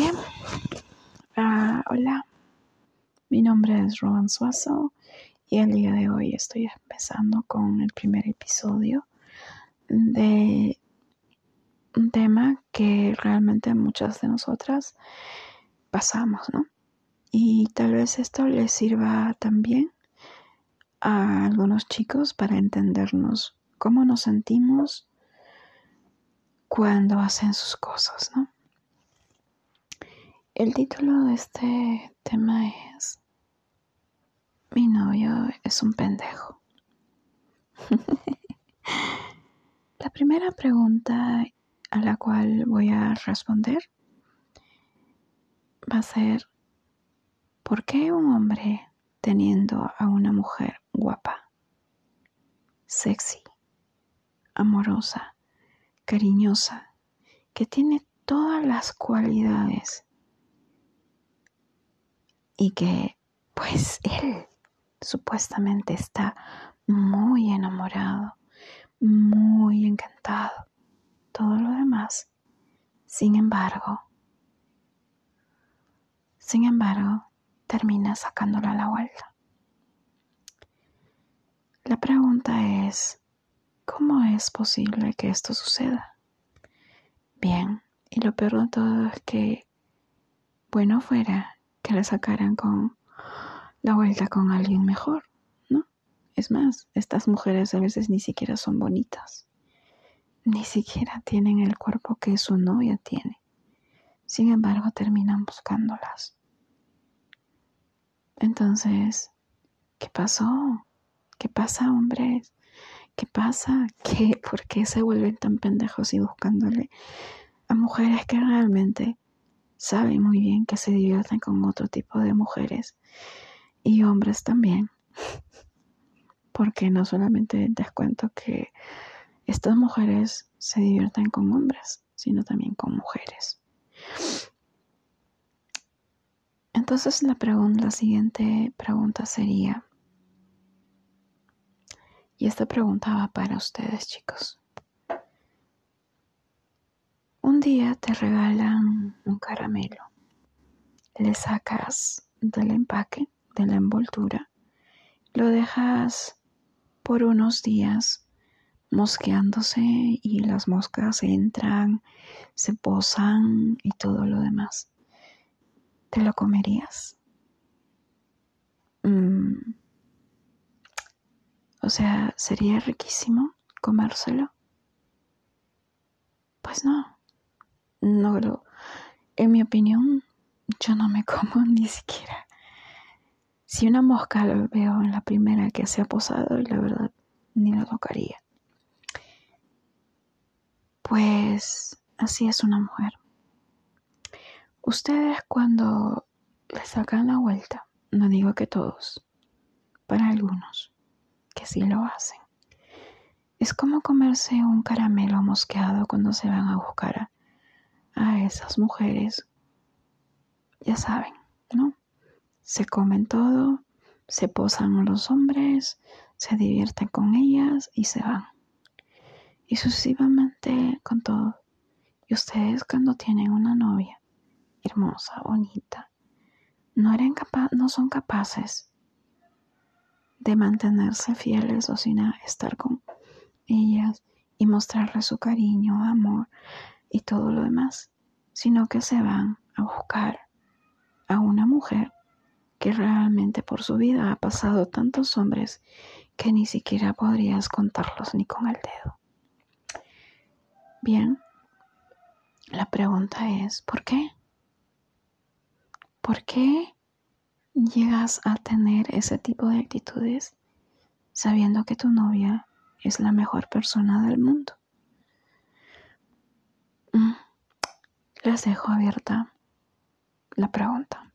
Bien. Ah, hola. Mi nombre es Roban Suazo y el día de hoy estoy empezando con el primer episodio de un tema que realmente muchas de nosotras pasamos, ¿no? Y tal vez esto les sirva también a algunos chicos para entendernos cómo nos sentimos cuando hacen sus cosas, ¿no? El título de este tema es Mi novio es un pendejo. la primera pregunta a la cual voy a responder va a ser ¿por qué un hombre teniendo a una mujer guapa, sexy, amorosa, cariñosa, que tiene todas las cualidades y que pues él supuestamente está muy enamorado, muy encantado, todo lo demás. Sin embargo, sin embargo, termina sacándola a la vuelta. La pregunta es, ¿cómo es posible que esto suceda? Bien, y lo peor de todo es que, bueno fuera que le sacaran con la vuelta con alguien mejor, ¿no? Es más, estas mujeres a veces ni siquiera son bonitas, ni siquiera tienen el cuerpo que su novia tiene. Sin embargo, terminan buscándolas. Entonces, ¿qué pasó? ¿Qué pasa, hombres? ¿Qué pasa? ¿Qué, ¿Por qué se vuelven tan pendejos y buscándole a mujeres que realmente saben muy bien que se divierten con otro tipo de mujeres y hombres también? Porque no solamente les cuento que estas mujeres se divierten con hombres, sino también con mujeres. Entonces la, la siguiente pregunta sería, y esta pregunta va para ustedes chicos. Un día te regalan un caramelo, le sacas del empaque, de la envoltura, lo dejas por unos días mosqueándose y las moscas entran, se posan y todo lo demás. ¿Te lo comerías? Mm. O sea, ¿sería riquísimo comérselo? Pues no. No lo. En mi opinión, yo no me como ni siquiera. Si una mosca lo veo en la primera que se ha posado, la verdad, ni la tocaría. Pues así es una mujer. Ustedes cuando le sacan la vuelta, no digo que todos, para algunos, que sí lo hacen, es como comerse un caramelo mosqueado cuando se van a buscar a, esas mujeres. Ya saben, ¿no? Se comen todo, se posan los hombres, se divierten con ellas y se van. Y sucesivamente con todo. Y ustedes cuando tienen una novia, hermosa, bonita, no, eran no son capaces de mantenerse fieles o sin estar con ellas y mostrarles su cariño, amor y todo lo demás, sino que se van a buscar a una mujer que realmente por su vida ha pasado tantos hombres que ni siquiera podrías contarlos ni con el dedo. Bien, la pregunta es, ¿por qué? ¿Por qué llegas a tener ese tipo de actitudes sabiendo que tu novia es la mejor persona del mundo? Les dejo abierta la pregunta.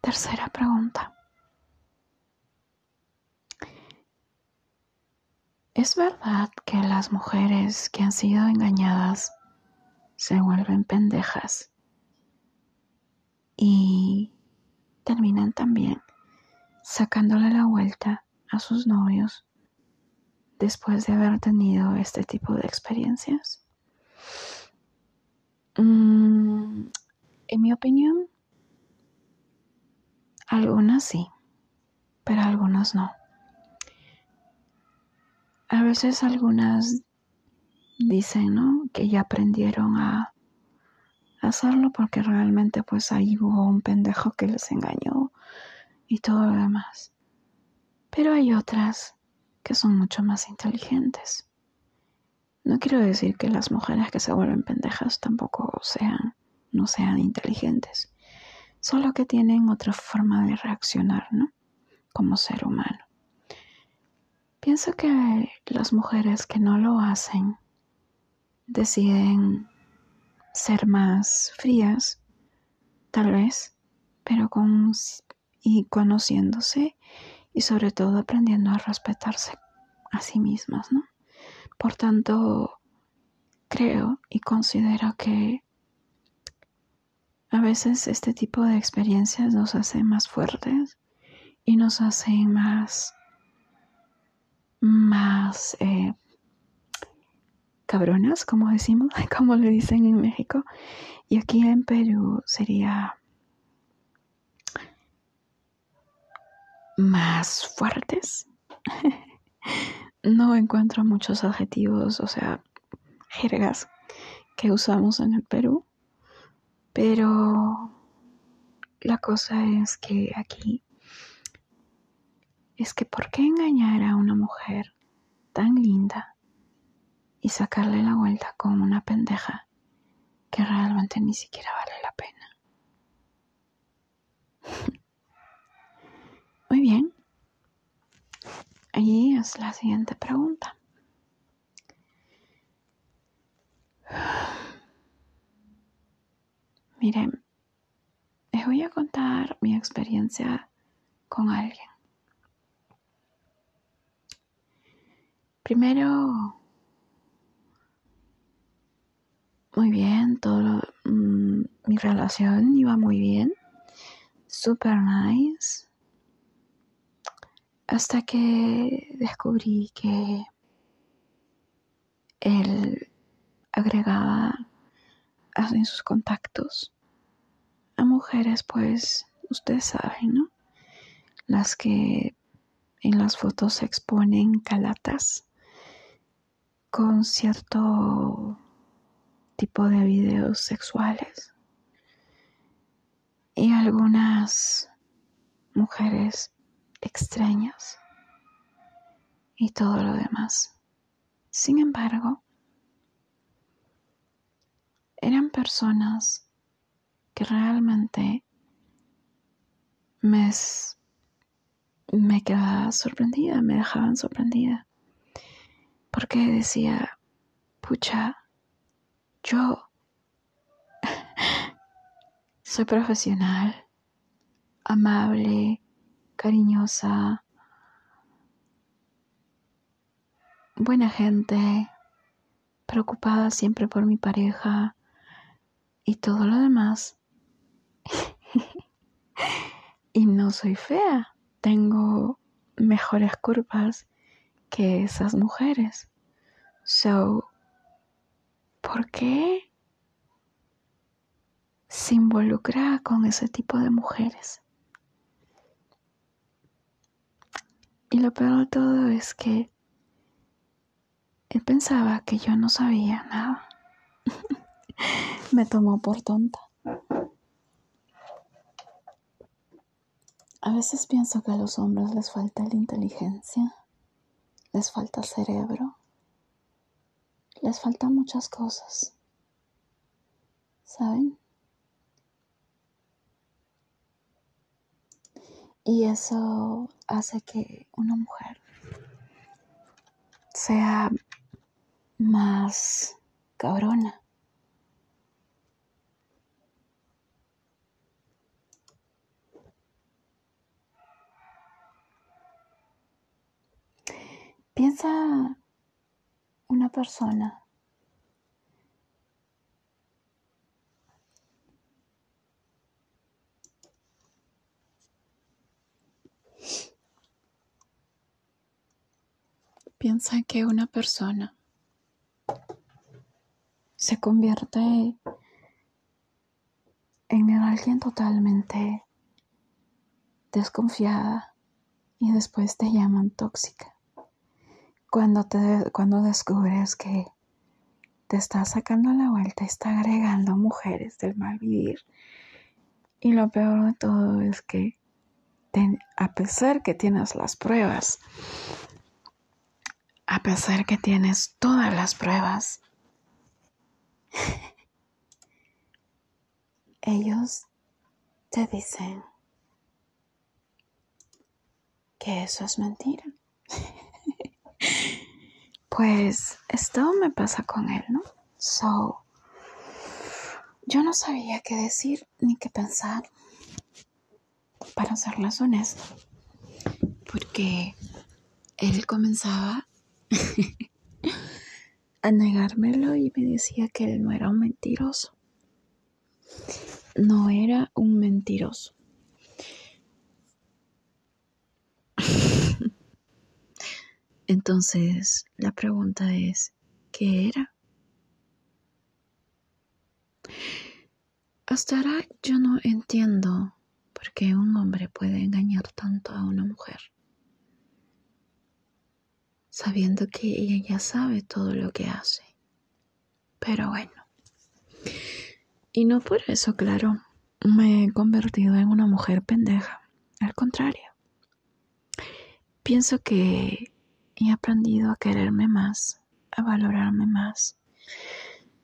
Tercera pregunta. ¿Es verdad que las mujeres que han sido engañadas se vuelven pendejas y terminan también sacándole la vuelta a sus novios después de haber tenido este tipo de experiencias. Mm, en mi opinión, algunas sí, pero algunas no. A veces algunas dicen, ¿no? Que ya aprendieron a hacerlo porque realmente pues ahí hubo un pendejo que les engañó y todo lo demás. Pero hay otras que son mucho más inteligentes. No quiero decir que las mujeres que se vuelven pendejas tampoco sean, no sean inteligentes, solo que tienen otra forma de reaccionar, ¿no? Como ser humano. Pienso que las mujeres que no lo hacen deciden ser más frías, tal vez, pero con y conociéndose y sobre todo aprendiendo a respetarse a sí mismas, ¿no? Por tanto, creo y considero que a veces este tipo de experiencias nos hacen más fuertes y nos hacen más, más eh, cabronas, como decimos, como le dicen en México. Y aquí en Perú sería más fuertes. no encuentro muchos adjetivos, o sea, jergas que usamos en el Perú. Pero la cosa es que aquí es que ¿por qué engañar a una mujer tan linda y sacarle la vuelta con una pendeja que realmente ni siquiera vale la pena? Muy bien. Allí es la siguiente pregunta. Miren, les voy a contar mi experiencia con alguien. Primero, muy bien, todo mm, mi relación iba muy bien, super nice, hasta que descubrí que él agregaba en sus contactos a mujeres, pues ustedes saben, ¿no? Las que en las fotos se exponen calatas con cierto tipo de videos sexuales y algunas mujeres extrañas y todo lo demás. Sin embargo, eran personas que realmente me, me quedaba sorprendida, me dejaban sorprendida, porque decía, pucha, yo soy profesional, amable, cariñosa, buena gente, preocupada siempre por mi pareja y todo lo demás. y no soy fea, tengo mejores curvas que esas mujeres. So, ¿por qué se involucra con ese tipo de mujeres? Y lo peor de todo es que él pensaba que yo no sabía nada. Me tomó por tonta. A veces pienso que a los hombres les falta la inteligencia, les falta cerebro, les faltan muchas cosas. ¿Saben? Y eso hace que una mujer sea más cabrona. Piensa una persona piensa que una persona se convierte en alguien totalmente desconfiada y después te llaman tóxica. Cuando, te, cuando descubres que te está sacando la vuelta, está agregando mujeres del mal vivir. Y lo peor de todo es que a pesar que tienes las pruebas, a pesar que tienes todas las pruebas, ellos te dicen que eso es mentira. pues esto me pasa con él, ¿no? So, yo no sabía qué decir ni qué pensar, para serles honesto, porque él comenzaba a negármelo y me decía que él no era un mentiroso. No era un mentiroso. Entonces, la pregunta es, ¿qué era? Hasta ahora yo no entiendo por qué un hombre puede engañar tanto a una mujer, sabiendo que ella ya sabe todo lo que hace. Pero bueno, y no por eso, claro, me he convertido en una mujer pendeja, al contrario. Pienso que he aprendido a quererme más, a valorarme más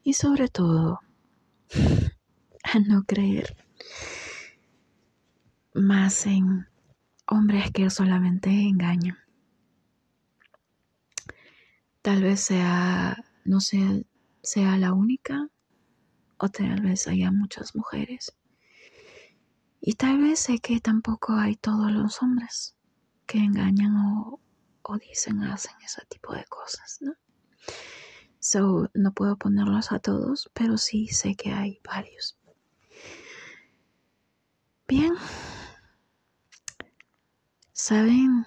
y sobre todo a no creer más en hombres que solamente engañan. Tal vez sea, no sea, sea la única o tal vez haya muchas mujeres. Y tal vez sé que tampoco hay todos los hombres que engañan o, o dicen, hacen ese tipo de cosas, ¿no? So, no puedo ponerlos a todos, pero sí sé que hay varios. Bien. ¿Saben?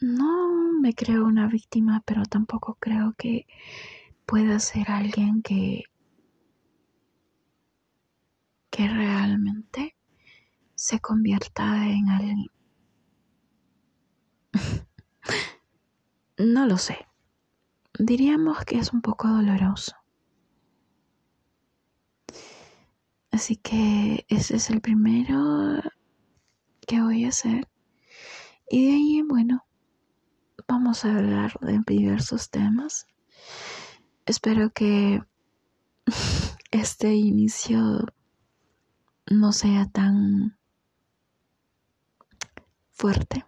No me creo una víctima, pero tampoco creo que pueda ser alguien que que realmente se convierta en alguien No lo sé. Diríamos que es un poco doloroso. Así que ese es el primero que voy a hacer. Y de ahí, bueno, vamos a hablar de diversos temas. Espero que este inicio no sea tan fuerte.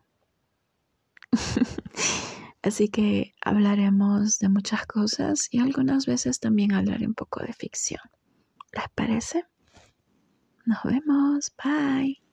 Así que hablaremos de muchas cosas y algunas veces también hablaré un poco de ficción. ¿Les parece? Nos vemos. Bye.